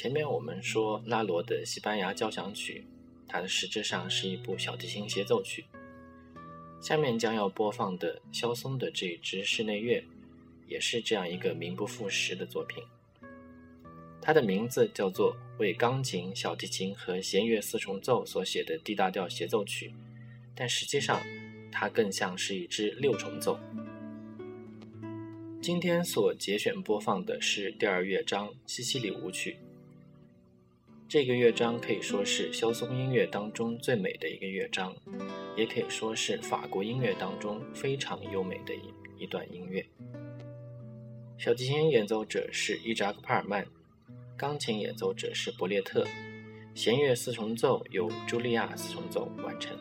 前面我们说拉罗的西班牙交响曲，它的实质上是一部小提琴协奏曲。下面将要播放的肖松的这一支室内乐，也是这样一个名不副实的作品。它的名字叫做为钢琴、小提琴和弦乐四重奏所写的 D 大调协奏曲，但实际上它更像是一支六重奏。今天所节选播放的是第二乐章西西里舞曲。这个乐章可以说是肖松音乐当中最美的一个乐章，也可以说是法国音乐当中非常优美的一一段音乐。小提琴演奏者是伊扎克·帕尔曼。钢琴演奏者是伯列特，弦乐四重奏由茱莉亚四重奏完成。